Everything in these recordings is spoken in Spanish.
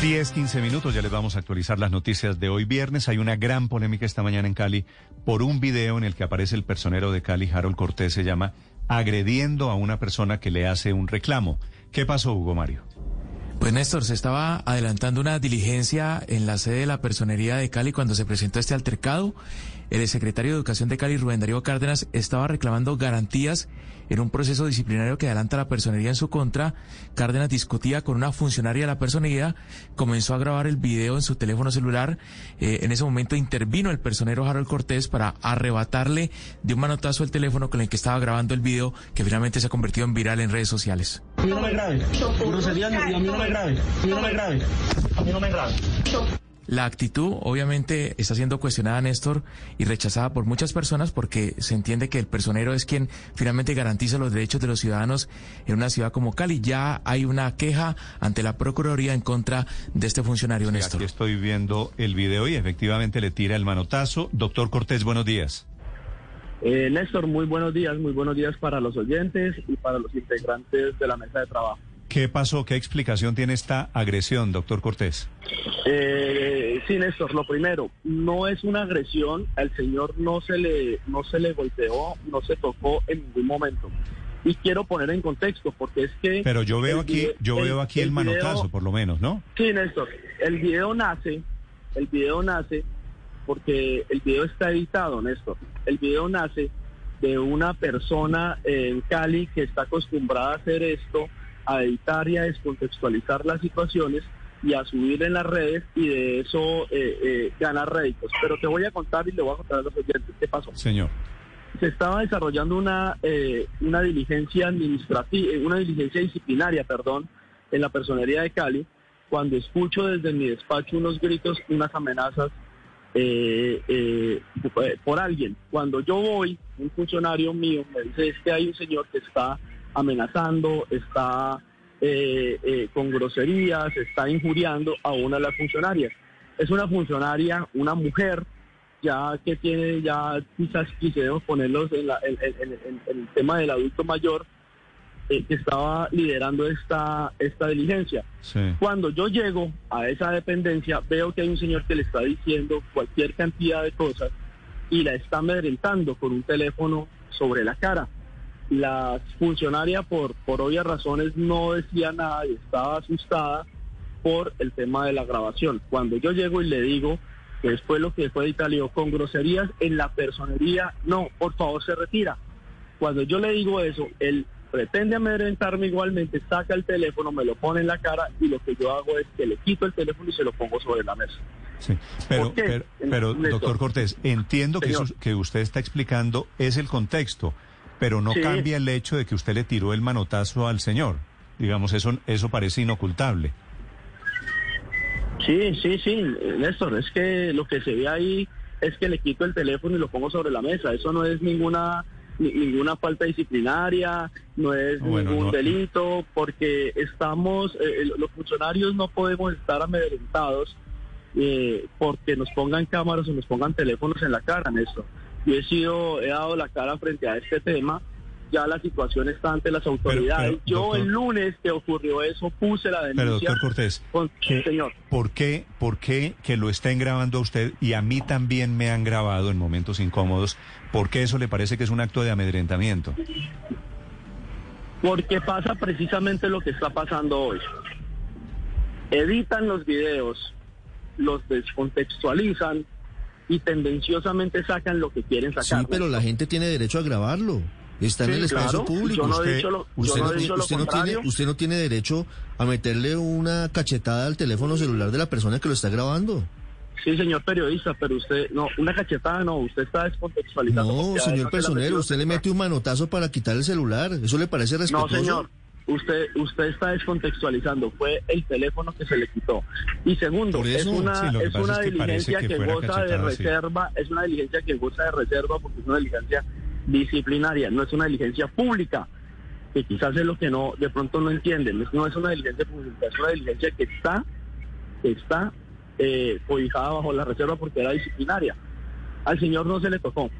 10, 15 minutos, ya les vamos a actualizar las noticias de hoy viernes. Hay una gran polémica esta mañana en Cali por un video en el que aparece el personero de Cali, Harold Cortés, se llama agrediendo a una persona que le hace un reclamo. ¿Qué pasó, Hugo Mario? Pues Néstor, se estaba adelantando una diligencia en la sede de la Personería de Cali cuando se presentó este altercado. El secretario de Educación de Cali, Rubén Darío Cárdenas, estaba reclamando garantías en un proceso disciplinario que adelanta la personería en su contra. Cárdenas discutía con una funcionaria de la personería, comenzó a grabar el video en su teléfono celular. Eh, en ese momento intervino el personero Harold Cortés para arrebatarle de un manotazo el teléfono con el que estaba grabando el video, que finalmente se ha convertido en viral en redes sociales. A mí no me a mí no me. A mí no me. A mí no me. La actitud obviamente está siendo cuestionada, Néstor, y rechazada por muchas personas porque se entiende que el personero es quien finalmente garantiza los derechos de los ciudadanos en una ciudad como Cali. Ya hay una queja ante la Procuraduría en contra de este funcionario, Sí, Néstor. Aquí estoy viendo el video y efectivamente le tira el manotazo. Doctor Cortés, buenos días. Eh, Néstor, muy buenos días, muy buenos días para los oyentes y para los integrantes de la mesa de trabajo. ¿Qué pasó? ¿Qué explicación tiene esta agresión, doctor Cortés? Eh, sí, Néstor, lo primero, no es una agresión, al señor no se le no se le golpeó, no se tocó en ningún momento. Y quiero poner en contexto porque es que Pero yo veo aquí, video- yo veo aquí el, manotazo, por lo menos, ¿no? Sí, Néstor, el video nace, el video nace porque el video está editado, Néstor. El video nace de una persona en Cali que está acostumbrada a hacer esto, a editar y a descontextualizar las situaciones y a subir en las redes y de eso eh, eh, ganar réditos. Pero te voy a contar y le voy a contar a los oyentes qué pasó Señor. se estaba desarrollando una eh, una diligencia administrativa, una diligencia disciplinaria, perdón, en la personería de Cali, cuando escucho desde mi despacho unos gritos, unas amenazas eh, eh, por alguien. Cuando yo voy, un funcionario mío me dice es que hay un señor que está amenazando, está eh, eh, con groserías, está injuriando a una de las funcionarias. Es una funcionaria, una mujer, ya que tiene, ya quizás quisiéramos ponerlos en, la- en- en- en- en el tema del adulto mayor, eh, que estaba liderando esta, esta diligencia. Sí. Cuando yo llego a esa dependencia, veo que hay un señor que le está diciendo cualquier cantidad de cosas y la está amedrentando con un teléfono sobre la cara. La funcionaria, por, por obvias razones, no decía nada y estaba asustada por el tema de la grabación. Cuando yo llego y le digo que después lo que fue le digo, con groserías en la personería, no, por favor se retira. Cuando yo le digo eso, él pretende amedrentarme igualmente, saca el teléfono, me lo pone en la cara y lo que yo hago es que le quito el teléfono y se lo pongo sobre la mesa. Sí, pero, pero, doctor Cortés, entiendo que, eso que usted está explicando es el contexto, pero no Sí. cambia el hecho de que usted le tiró el manotazo al señor. Digamos, eso, eso parece inocultable. Sí, sí, sí, Néstor, es que lo que se ve ahí es que le quito el teléfono y lo pongo sobre la mesa. Eso no es ninguna ni- ninguna falta disciplinaria, no es Bueno, ningún no. delito, porque estamos, eh, eh, los funcionarios no podemos estar amedrentados eh, porque nos pongan cámaras o nos pongan teléfonos en la cara, Néstor. Yo he sido, he dado la cara frente a este tema. Ya la situación está ante las autoridades. pero, Yo doctor- el lunes que ocurrió eso puse la Pero, denuncia. doctor Cortés, con- ¿qué- señor. ¿por qué, ¿por qué que lo estén grabando a usted y a mí también me han grabado en momentos incómodos? ¿Por qué eso le parece que es un acto de amedrentamiento? Porque pasa precisamente lo que está pasando hoy. Editan los videos, los descontextualizan y tendenciosamente sacan lo que quieren Sí, sacar. pero la gente tiene derecho a grabarlo. Está en Sí, el espacio claro. público. Yo no he usted, dicho lo- yo usted no no, he dicho lo usted no tiene, contrario. usted no tiene derecho a meterle una cachetada al teléfono celular de la persona que lo está grabando. Sí, señor periodista, pero usted, no, una cachetada no, usted está descontextualizando. No, señor personero, usted le mete un manotazo para quitar el celular. ¿Eso le parece No, respetuoso? señor. Usted, usted está descontextualizando. Fue el teléfono que se le quitó. Y segundo, es una, sí, es una es que parece diligencia que goza de sí. reserva, es una diligencia que goza de reserva porque es una diligencia disciplinaria, no es una diligencia pública, que quizás es lo que no, de pronto no entienden. No es una diligencia pública, es una diligencia que está, que está eh, cobijada bajo la reserva porque era disciplinaria. Al señor no se le tocó.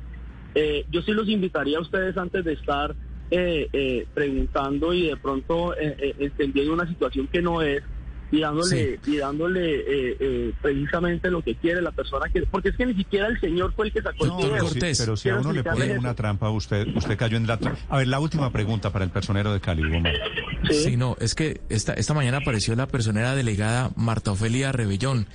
Eh, yo sí los invitaría a ustedes antes de estar eh, eh, preguntando y de pronto eh, eh, entendiendo una situación que no es, y dándole, y dándole eh, eh, precisamente lo que quiere la persona que... Porque es que ni siquiera el señor fue el que sacó el dinero. Cortés. Pero si a uno le eso. una trampa, usted usted cayó en la trampa. A ver, la última pregunta para el personero de Cali, Hugo Mario. Sí, no, es que esta, esta mañana apareció la personera delegada Marta Ofelia Rebellón,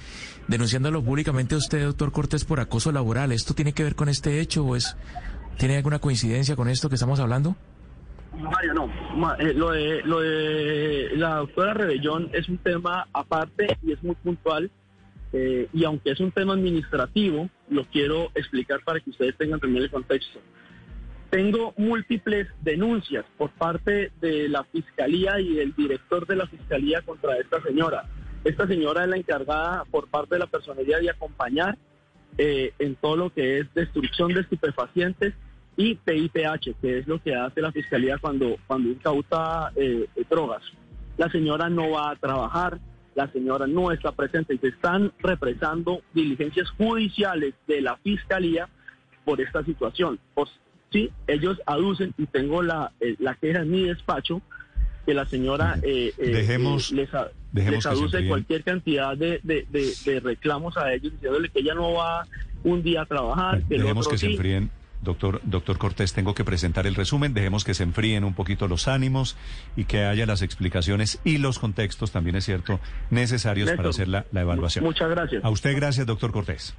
denunciándolo públicamente a usted, doctor Cortés, por acoso laboral. ¿Esto tiene que ver con este hecho o es, tiene alguna coincidencia con esto que estamos hablando? Mario, no. Eh, lo, de, lo de la doctora Rebellón es un tema aparte y es muy puntual. eh, y aunque es un tema administrativo, lo quiero explicar para que ustedes tengan también el contexto. Tengo múltiples denuncias por parte de la Fiscalía y del director de la Fiscalía contra esta señora. Esta señora es la encargada por parte de la personería de acompañar eh, en todo lo que es destrucción de estupefacientes y PIPH, que es lo que hace la Fiscalía cuando, cuando incauta eh, eh, drogas. La señora no va a trabajar, la señora no está presente y se están represando diligencias judiciales de la Fiscalía por esta situación. Por, sí, ellos aducen, y tengo la, eh, la queja en mi despacho, que la señora eh, eh, Dejemos- les, dejemos les se aduce cualquier cantidad de, de- de- de reclamos a ellos, diciéndole que ella no va un día a trabajar, que el otro que se sí. enfríen. Doctor, doctor Cortés, tengo que presentar el resumen. Dejemos que se enfríen un poquito los ánimos y que haya las explicaciones y los contextos, también es cierto, necesarios para hacer la, la evaluación. Muchas gracias. A usted, gracias, doctor Cortés.